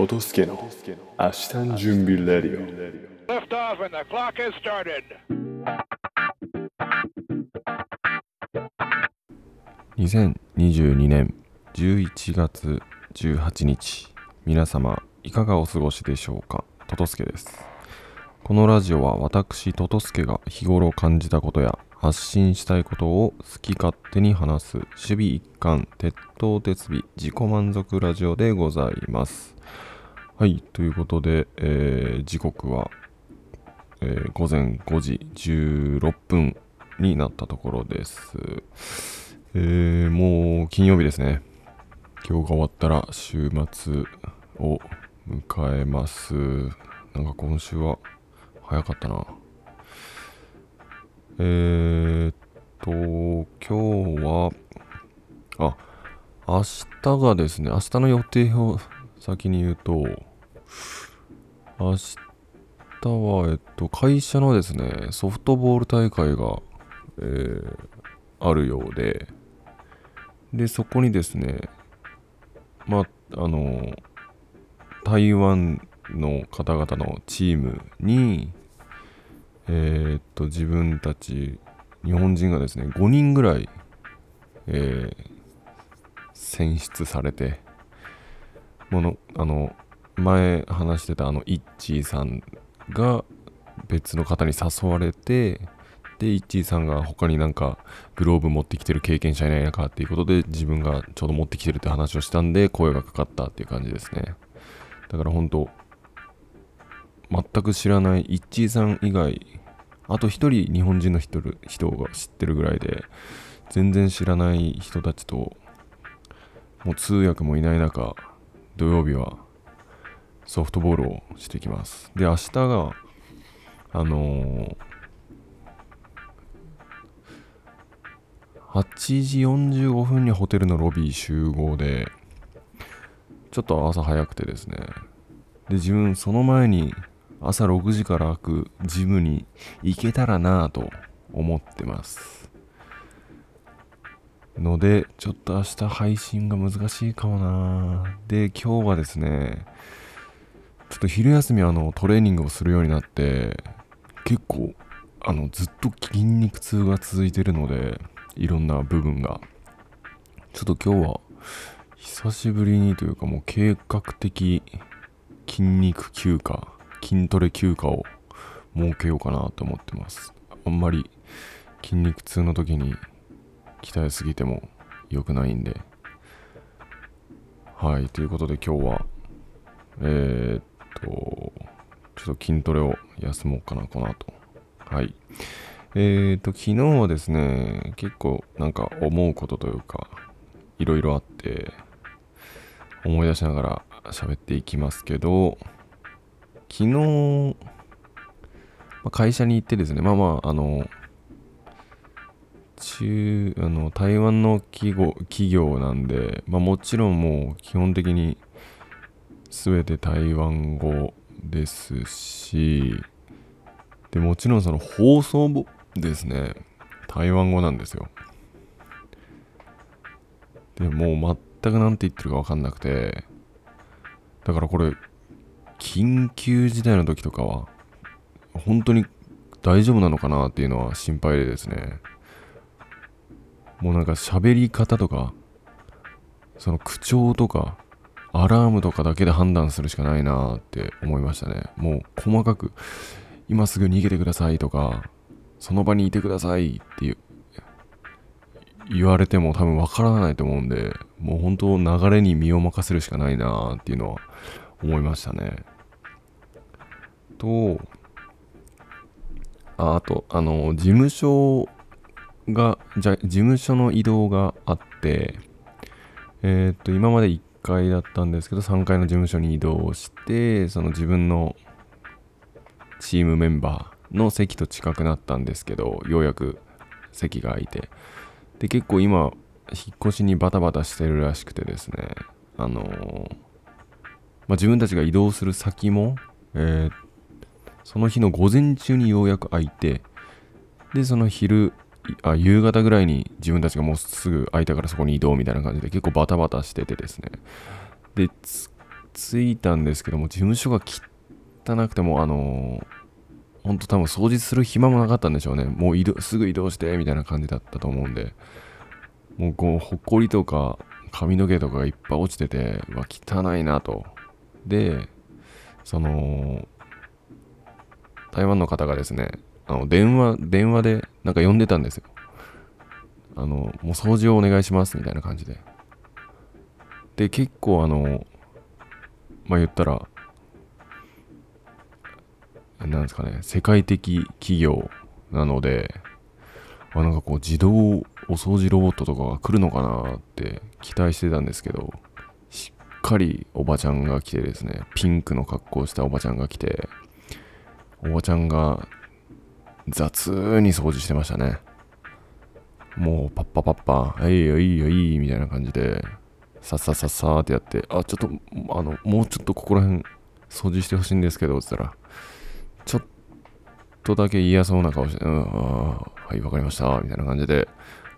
トトスケの明日の準備レディオ。Lift off and the clock has started. 2022年11月18日。皆様いかがお過ごしでしょうか？トトスケです。このラジオは私トトスケが日頃感じたことや発信したいことを好き勝手に話す守備一貫鉄頭鉄尾自己満足ラジオでございますはいということで、えー時刻は、えー午前5時16分になったところですえー、もう金曜日ですね。今日が終わったら週末を迎えます。なんか今週は早かったな。えーっと、今日は、あ、明日がですね、明日の予定を先に言うと、明日は、えっと、会社のですね、ソフトボール大会が、えーあるようで、で、そこにですね、まあ、あの、台湾の方々のチームに、えーっと、自分たち、日本人がですね、5人ぐらい、えー選出されて、もの、あの、前話してたあの、イッチーさんが別の方に誘われて、で、イッチーさんが他になんかグローブ持ってきてる経験者いないのかっていうことで自分がちょうど持ってきてるって話をしたんで声がかかったっていう感じですね。だから本当全く知らないイッチーさん以外、あと一人日本人の人人が知ってるぐらいで、全然知らない人たちと、もう通訳もいない中、土曜日はソフトボールをしてきます。で、明日が、あのー8時45分にホテルのロビー集合で、ちょっと朝早くてですね。で、自分その前に朝6時から開くジムに行けたらなぁと思ってます。ので、ちょっと明日配信が難しいかもなぁで、今日はですね、ちょっと昼休みあのトレーニングをするようになって、結構あのずっと筋肉痛が続いてるので、いろんな部分が。ちょっと今日は久しぶりにというかもう計画的筋肉休暇、筋トレ休暇を設けようかなと思ってます。あんまり筋肉痛の時に鍛えすぎても良くないんで。はい、ということで今日は、えー、っと、ちょっと筋トレを休もうかな、この後。はい。えーと、昨日はですね、結構なんか思うことというか、いろいろあって、思い出しながら喋っていきますけど、昨日、ま会社に行ってですね、まあまあ、あの、中、あの、台湾の企業企業なんで、まあもちろんもう基本的に全て台湾語ですし、でもちろんその放送もですね台湾語なんですよ。でもう全く何て言ってるか分かんなくてだからこれ緊急事態の時とかは本当に大丈夫なのかなっていうのは心配でですね。もうなんか喋り方とかその口調とかアラームとかだけで判断するしかないなって思いましたね。もう細かく今すぐ逃げてくださいとかその場にいてくださいって言われても多分わからないと思うんでもう本当流れに身を任せるしかないなっていうのは思いましたね。とああとあの事務所がじゃ事務所の移動があってえーっと今まで1階だったんですけど3階の事務所に移動してその自分のチームメンバーの席と近くなったんですけどようやく席が空いて。で結構今引っ越しにバタバタしてるらしくてですね。あのーまあ、自分たちが移動する先も、えーその日の午前中にようやく空いてでその昼あ夕方ぐらいに自分たちがもうすぐ空いたからそこに移動みたいな感じで結構バタバタしててですね。で着いたんですけども事務所が汚くてもあのほんと多分掃除する暇もなかったんでしょうね。もう移動すぐ移動してみたいな感じだったと思うんで。もうこうほこりとか髪の毛とかがいっぱい落ちててうわ汚いなと。でその台湾の方がですねあの電話電話でなんか呼んでたんですよ。あのもう掃除をお願いしますみたいな感じで。で結構あのまあ言ったらなんですかね世界的企業なのであなんかこう自動お掃除ロボットとかが来るのかなって期待してたんですけどしっかりおばちゃんが来てですねピンクの格好をしたおばちゃんが来ておばちゃんが雑に掃除してましたねもうパッパパッパいいよいいよいいみたいな感じでさっさっさっさーってやってあちょっとあのもうちょっとここら辺掃除してほしいんですけどって言ったらちょっとだけ嫌そうな顔して、うん、はい、わかりました、みたいな感じで、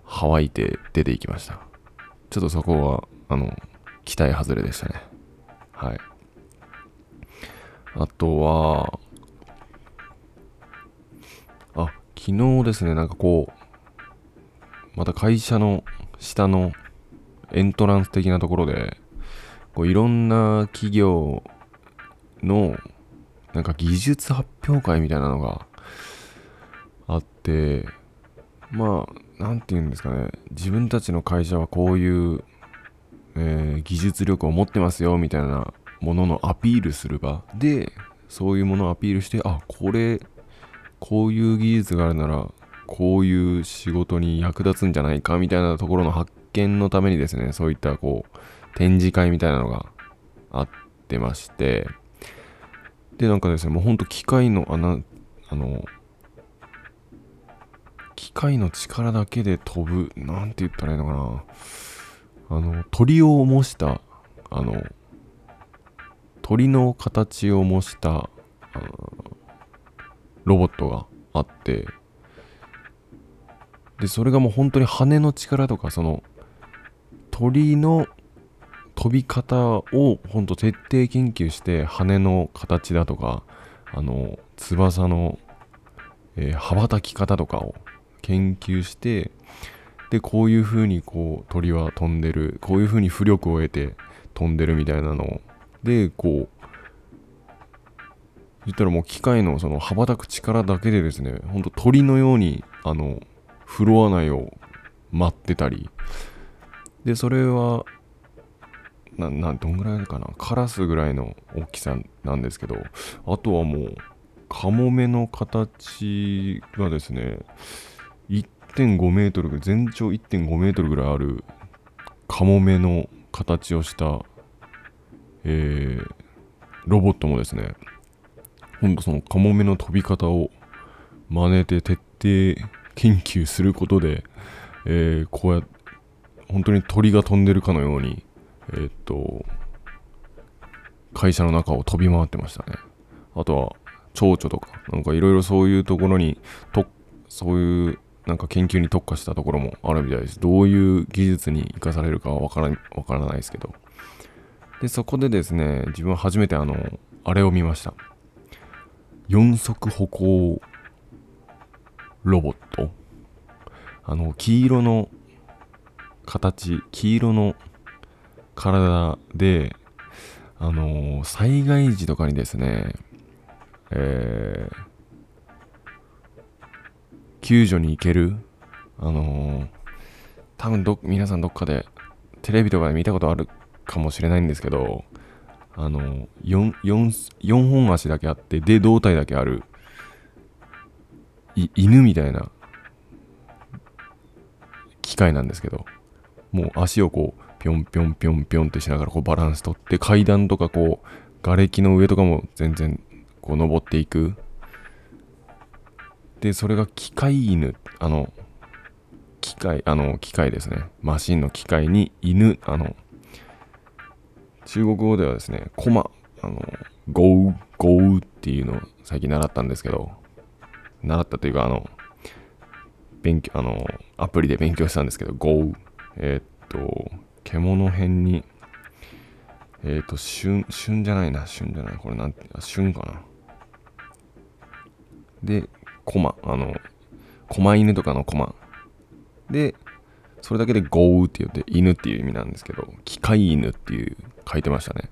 乾いて出ていきました。ちょっとそこは、あの、期待外れでしたね。はい。あとは、昨日ですね、なんかこう、また会社の下のエントランス的なところで、こういろんな企業のなんか技術発表会みたいなのがあってまあなんて言うんですかね。自分たちの会社はこういう、えー技術力を持ってますよみたいなもののアピールする場でそういうものをアピールしてあこれこういう技術があるならこういう仕事に役立つんじゃないかみたいなところの発見のためにですねそういったこう展示会みたいなのがあってまして。でなんかですねもうほんと機械のあなあの機械の力だけで飛ぶなんて言ったらいいのかな。あの鳥を模したあの鳥の形を模したあのロボットがあってでそれがもう本当に羽の力とかその鳥の飛び方を本当徹底研究して羽の形だとかあの翼の、えー羽ばたき方とかを研究してでこういう風にこう鳥は飛んでるこういう風に浮力を得て飛んでるみたいなのでこう言ったらもう機械のその羽ばたく力だけでですねほんと鳥のようにあのフロア内を待ってたり。でそれはななどんぐらいかな？カラスぐらいの大きさなんですけど。あとはもうカモメの形がですね1.5メートル全長1.5メートルぐらいあるカモメの形をした、えーロボットもですねほんとそのカモメの飛び方を真似て徹底研究することで、えーこうやって本当に鳥が飛んでるかのようにえーっと会社の中を飛び回ってましたね。あとは蝶々とかなんかいろいろそういうところにとそういうなんか研究に特化したところもあるみたいです。どういう技術に生かされるかはわからわからないですけど。でそこでですね自分は初めてあのあれを見ました。四足歩行ロボット。あの黄色の形黄色の体であの災害時とかにですねえー救助に行けるあの多分ど皆さんどっかでテレビとかで見たことあるかもしれないんですけどあの 4, 4, 4本足だけあってで胴体だけあるい犬みたいな機械なんですけどもう足をこうぴょんぴょんぴょんぴょんってしながらこうバランス取って階段とかこう瓦礫の上とかも全然こう登っていく。でそれが機械犬あの機械あの機械ですね。マシンの機械に犬あの中国語ではですねコマあのゴウゴウっていうのを最近習ったんですけど習ったというかあの勉強あのアプリで勉強したんですけどゴウえーっと獣編にえっ、と、旬、旬じゃないな、旬じゃない。これなんて、あ旬かな。で、コマ、あの、狛犬とかのコマ。で、それだけでゴーって言って犬っていう意味なんですけど、機械犬っていう書いてましたね。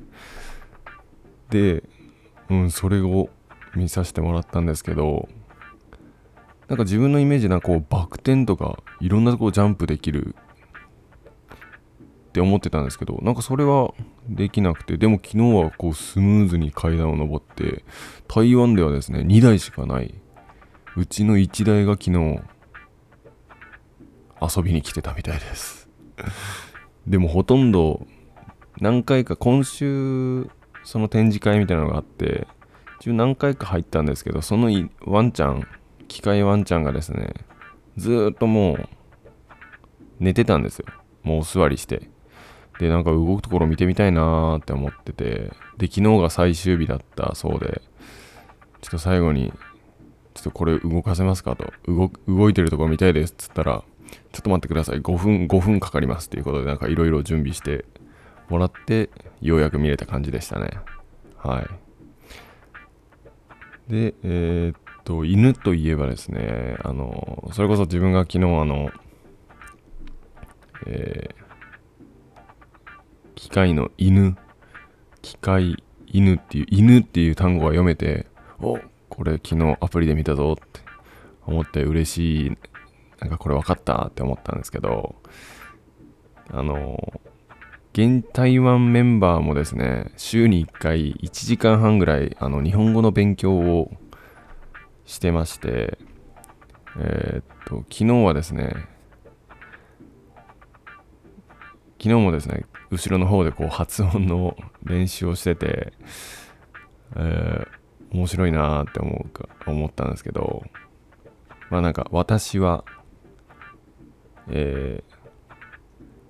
で、うん、それを見させてもらったんですけど、なんか自分のイメージなこうバク転とかいろんなとこジャンプできるって思ってたんですけどなんかそれはできなくてでも昨日はこうスムーズに階段を上って台湾ではですね2台しかないうちの1台が昨日遊びに来てたみたいです。でもほとんど何回か今週その展示会みたいなのがあって一応何回か入ったんですけどそのワンちゃん機械ワンちゃんがですねずっともう寝てたんですよ。もうお座りして。で、なんか動くところ見てみたいなーって思ってて、で、昨日が最終日だったそうで、ちょっと最後に、ちょっとこれ動かせますかと、動いてるとこ見たいですっつったら、ちょっと待ってください、5分、5分かかりますっていうことで、なんかいろいろ準備してもらって、ようやく見れた感じでしたね。はい。で、えー、っと、犬といえばですね、あの、それこそ自分が昨日あの、えー機械の犬、機械犬っていう、犬っていう単語が読めて、おこれ昨日アプリで見たぞって思って嬉しい、なんかこれ分かったって思ったんですけど、あの、現台湾メンバーもですね、週に1回1時間半ぐらいあの日本語の勉強をしてまして、えー、っと、昨日はですね、昨日もですね、後ろの方でこう発音の練習をしてて、えー、面白いなーって思うか思ったんですけどまあなんか私は、え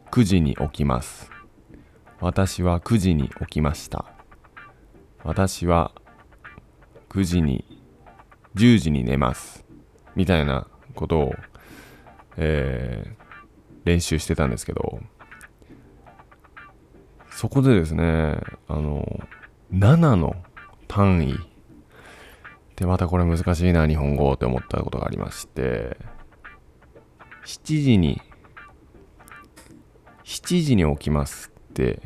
ー、9時に起きます。私は9時に起きました。私は9時に10時に寝ます。みたいなことを、えー、練習してたんですけどそこでですね、あの、7の単位。でまたこれ難しいな、日本語って思ったことがありまして、7時に、7時に起きますって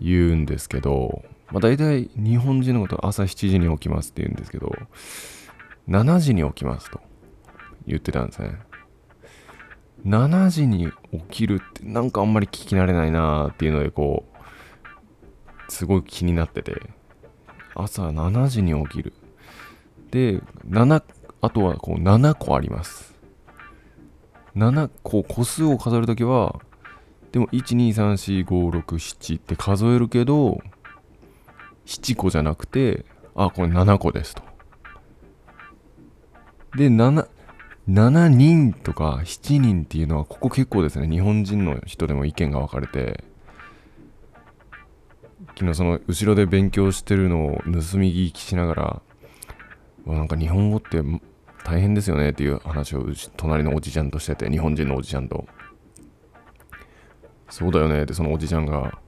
言うんですけど、まあ大体日本人のこと朝7時に起きますって言うんですけど、7時に起きますと言ってたんですね。7時に起きるってなんかあんまり聞き慣れないなーっていうのでこうすごい気になってて朝7時に起きるで7あとはこう7個あります7個個数を数えるときはでも1234567って数えるけど7個じゃなくてあこれ7個ですと。で7 7人とか7人っていうのはここ結構ですね。日本人の人でも意見が分かれて。昨日その後ろで勉強してるのを盗み聞きしながらなんか日本語って大変ですよねっていう話を隣のおじちゃんとしてて日本人のおじちゃんと。そうだよねってそのおじちゃんが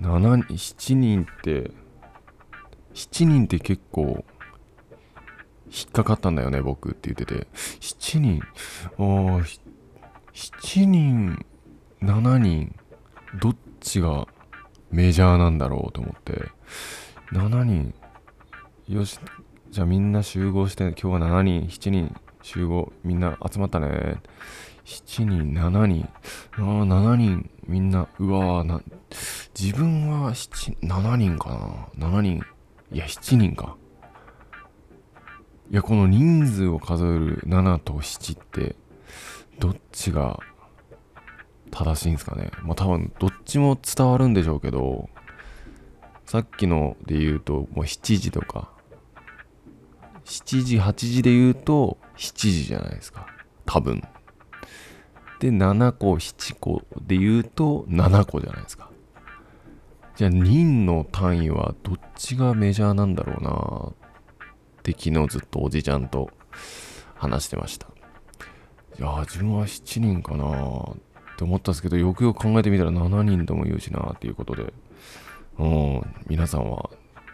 7 7人って7人って結構引っかかったんだよね、僕って言ってて、7人、ああ、7人、7人、どっちがメジャーなんだろうと思って、7人、よし、じゃあみんな集合して、今日は7人、7人集合、みんな集まったね。7人、7人、ああ、7人、みんな、うわな、自分は7、7人かな。7人、いや、7人か。いやこの人数を数える7と7ってどっちが正しいんですかねまあ多分どっちも伝わるんでしょうけどさっきので言うともう7時とか7時8時で言うと7時じゃないですか。多分。で7個7個で言うと7個じゃないですか。じゃあ人の単位はどっちがメジャーなんだろうなって昨日ずっとおじちゃんと話してました。いや自分は7人かなって思ったんですけどよくよく考えてみたら7人とも言うしなっていうことで。うん皆さんは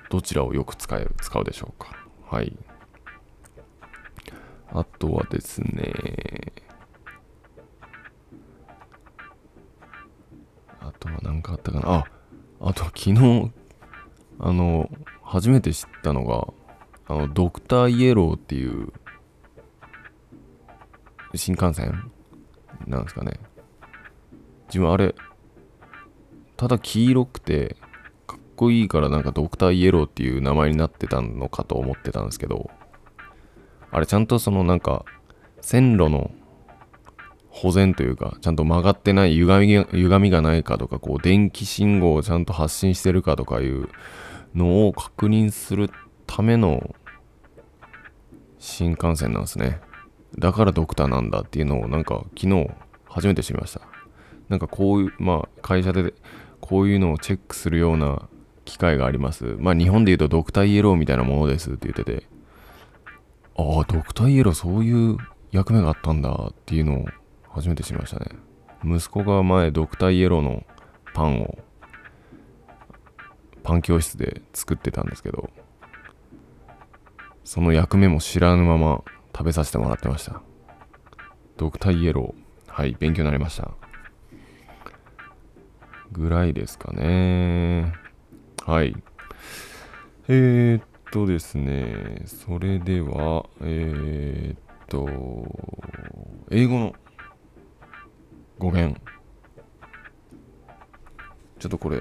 どちらをよく使え使うでしょうか。はい。あとはですね。あとは何かあったかな。ああと昨日あの初めて知ったのがあのドクターイエローっていう新幹線なんですかね。自分あれただ黄色くてかっこいいからなんかドクターイエローっていう名前になってたのかと思ってたんですけど。あれちゃんとそのなんか線路の保全というかちゃんと曲がってない歪みが歪みがないかとかこう電気信号をちゃんと発信してるかとかいうのを確認するための新幹線なんですね。だからドクターなんだっていうのをなんか昨日初めて知りました。なんかこういうまあ会社でこういうのをチェックするような機会があります。まあ日本で言うとドクターイエローみたいなものですって言っててああドクターイエローそういう役目があったんだっていうのを初めて知りましたね。息子が前ドクターイエローのパンをパン教室で作ってたんですけどその役目も知らぬまま食べさせてもらってました。ドクターイエローはい勉強になりました。ぐらいですかね。はい。えー、っとですねそれではえー、っと英語の語源。ちょっとこれ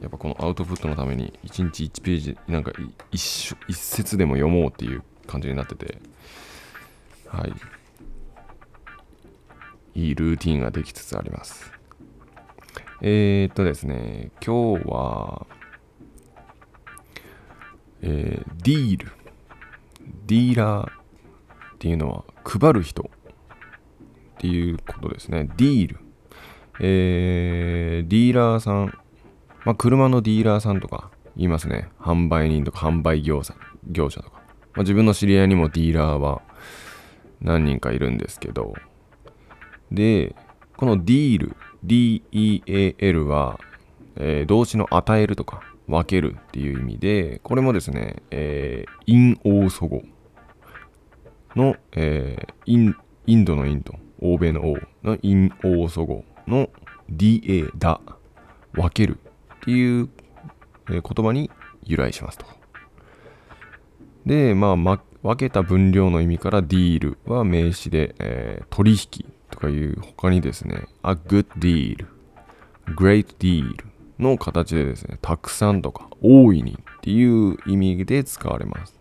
やっぱこのアウトプットのために1日1ページなんか一一節でも読もうっていう感じになってて。はい。いいルーティンができつつあります。えー、っとですね今日はえー、ディールディーラーっていうのは配る人っていうことですねディールえー、ディーラーさんまあ、車のディーラーさんとか言いますね。販売人とか販売業者業者とか。まあ、自分の知り合いにもディーラーは何人かいるんですけど。で、このディール、DEAL は、えー、動詞の与えるとか分けるっていう意味で、これもですね、えー、インオーソ語の、えー、インドのインド、欧米の欧のインオーソ語の DA だ、分けるっていう言葉に由来しますと。で、まあ、ま、分けた分量の意味からディールは名詞で、えー、取引とかいう他にですね、a good deal, great deal の形でですね、たくさんとか大いにっていう意味で使われます。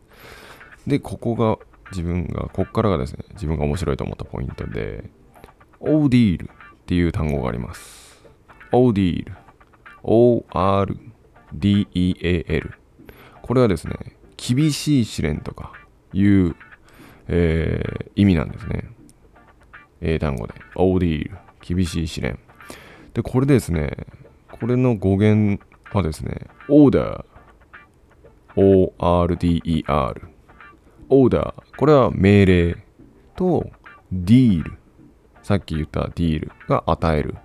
で、ここが自分が、ここからがですね、自分が面白いと思ったポイントで、オーディールっていう単語があります。オーディール。ORDEAL これはですね厳しい試練とかいう、えー、意味なんですね。英単語で。ODEAL 厳しい試練。でこれですねこれの語源はですね Order ORDER Order これは命令と Deal さっき言った Deal が与える。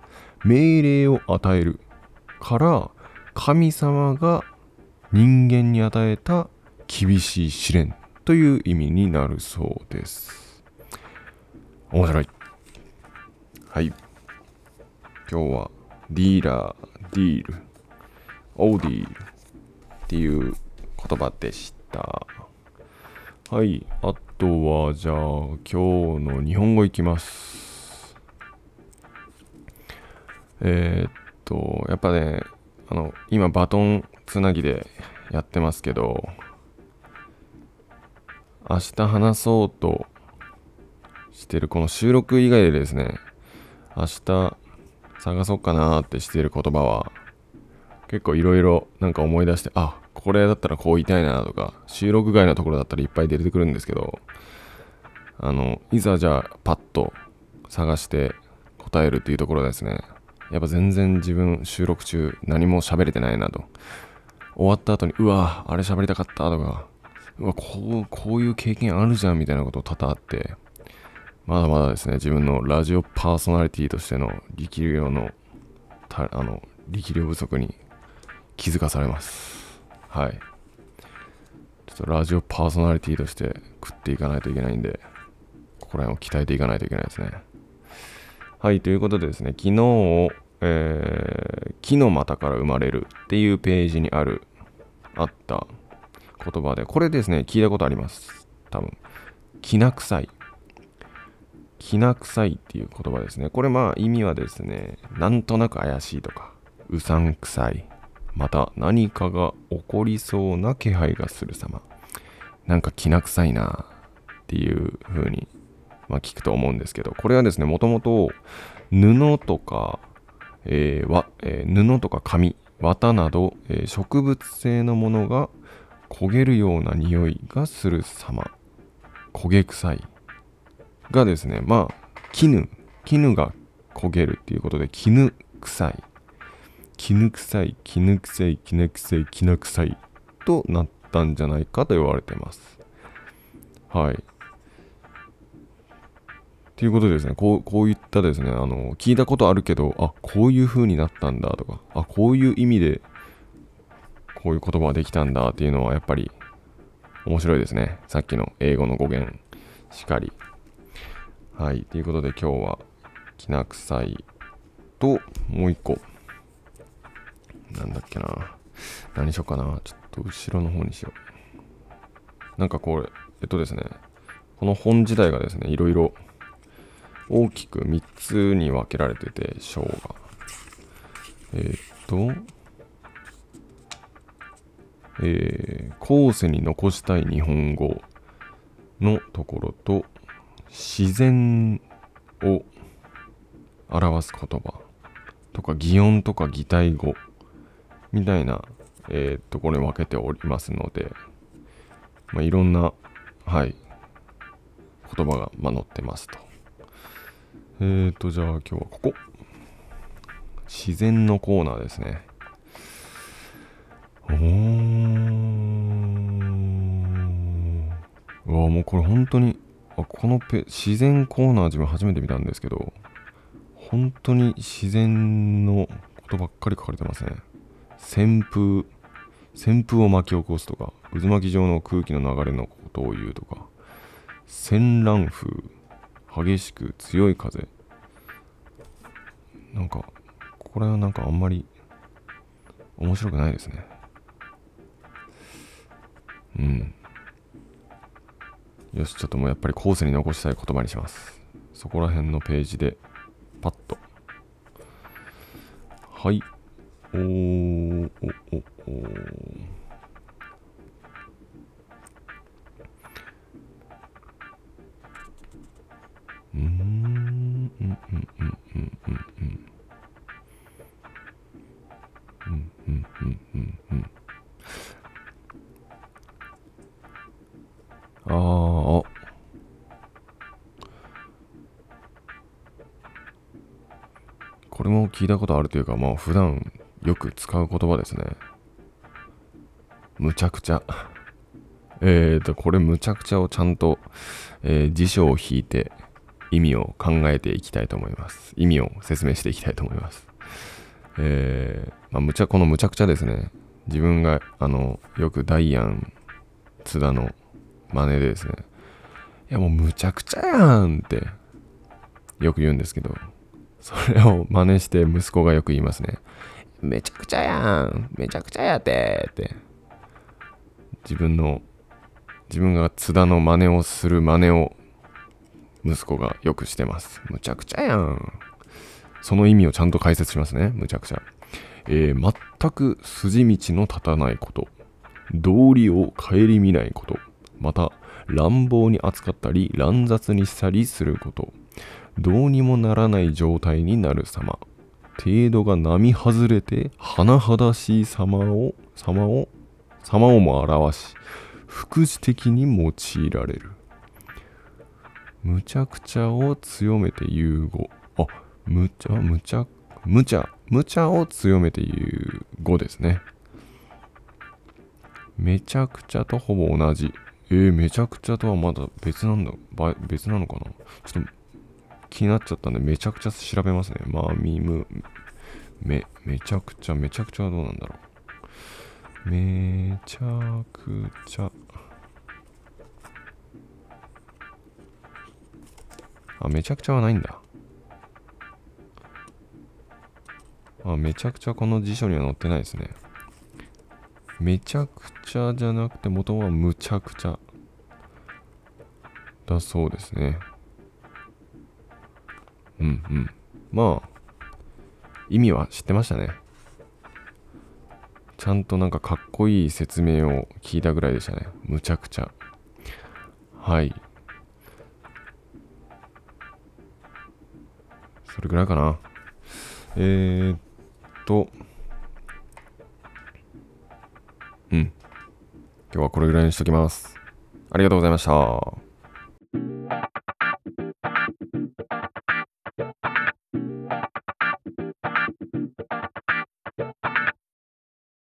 命令を与えるから神様が人間に与えた厳しい試練という意味になるそうです。面白い。はい。今日はディーラーディールオーディールっていう言葉でした。はいあとはじゃあ今日の日本語いきます。えー、っとやっぱねあの今バトンつなぎでやってますけど明日話そうとしてるこの収録以外でですね明日探そうかなってしてる言葉は結構いろいろなんか思い出してあこれだったらこう言いたいなとか収録外のところだったらいっぱい出てくるんですけどあのいざじゃあパッと探して答えるっていうところですねやっぱ全然自分収録中何も喋れてないなと。終わった後に、うわ、あれ喋りたかったとか、うわ、こう、こういう経験あるじゃんみたいなこと多々あって、まだまだですね、自分のラジオパーソナリティとしての力量の、たあの、力量不足に気づかされます。はい。ちょっとラジオパーソナリティとして食っていかないといけないんで、ここら辺を鍛えていかないといけないですね。はい、ということでですね、昨日、えー、木の股から生まれるっていうページにある、あった言葉で、これですね、聞いたことあります。多分。きな臭い。きな臭いっていう言葉ですね。これまあ意味はですね、なんとなく怪しいとか、うさんくさい。また何かが起こりそうな気配がする様。なんかきな臭いなっていう風に、まあ、聞くと思うんですけど、これはですね、もともと布とか、えーわえー布とか紙、綿など、えー植物性のものが焦げるような匂いがする様。焦げ臭い。がですね、まあ、絹、絹が焦げるっていうことで、絹臭い。絹臭い、絹臭い、絹臭い、絹臭いとなったんじゃないかと言われてます。はい。ということでですね、こうこういったですね、あの、聞いたことあるけど、あ、こういう風になったんだとか、あ、こういう意味で、こういう言葉ができたんだっていうのは、やっぱり面白いですね。さっきの英語の語源しかり。はい。ということで今日は、きな臭いと、もう一個。なんだっけな。何しようかな。ちょっと後ろの方にしよう。なんかこれ、えっとですね、この本自体がですね、いろいろ大きく3つに分けられてて、章が。えーっと、えー後世に残したい日本語のところと、自然を表す言葉とか、擬音とか擬態語みたいな、えーところに分けておりますので、まあ、いろんな、はい、言葉が、ま、載ってますと。えーと、じゃあ今日はここ。自然のコーナーですね。おー。うわ、もうこれ本当に、あこのペ自然コーナー自分初めて見たんですけど、本当に自然のことばっかり書かれてますね。旋風、旋風を巻き起こすとか、渦巻き状の空気の流れのことを言うとか、戦乱風、激しく強い風。なんか、これはなんかあんまり面白くないですね。うん。よし、ちょっともうやっぱり後世に残したい言葉にします。そこら辺のページで、パッと。はい。おー、お、お、おー。うん、うん、うん、うん、うん、うん、うん。うん、うん、うん、うん、うん。ああ。これも聞いたことあるというか、まあ普段よく使う言葉ですね。むちゃくちゃ。えーと、これむちゃくちゃをちゃんと、えー辞書を引いて意味を考えていきたいと思います。意味を説明していきたいと思います。えー、まあ、むちゃ、このむちゃくちゃですね。自分が、あの、よくダイアン、津田の真似でですね。いやもうむちゃくちゃやんって、よく言うんですけど、それを真似して息子がよく言いますね。めちゃくちゃやんめちゃくちゃやてって。自分の、自分が津田の真似をする真似を息子がよくしてます。むちゃくちゃやん。その意味をちゃんと解説しますね。むちゃくちゃ。えー全く筋道の立たないこと。道理を顧みないこと。また、乱暴に扱ったり、乱雑にしたりすること。どうにもならない状態になる様。程度が並外れて、甚だしい様を、様を、様をも表し、副次的に用いられる。むちゃくちゃを強めて言う語。あ、むちゃ、むちゃ、むちゃ、むちゃを強めて言う語ですね。めちゃくちゃとほぼ同じ。えー、めちゃくちゃとはまだ別なんだ、別なのかな？ちょっと気になっちゃったんで、めちゃくちゃ調べますね。まあ、ミム、め、めちゃくちゃ、めちゃくちゃはどうなんだろう。めちゃくちゃ。あ、めちゃくちゃはないんだ。あ、めちゃくちゃこの辞書には載ってないですね。めちゃくちゃじゃなくて元はむちゃくちゃだそうですね。うんうん。まあ、意味は知ってましたね。ちゃんとなんかかっこいい説明を聞いたぐらいでしたね。むちゃくちゃ。はい。それぐらいかな。えー、っと、うん。今日はこれぐらいにしときます。ありがとうございました。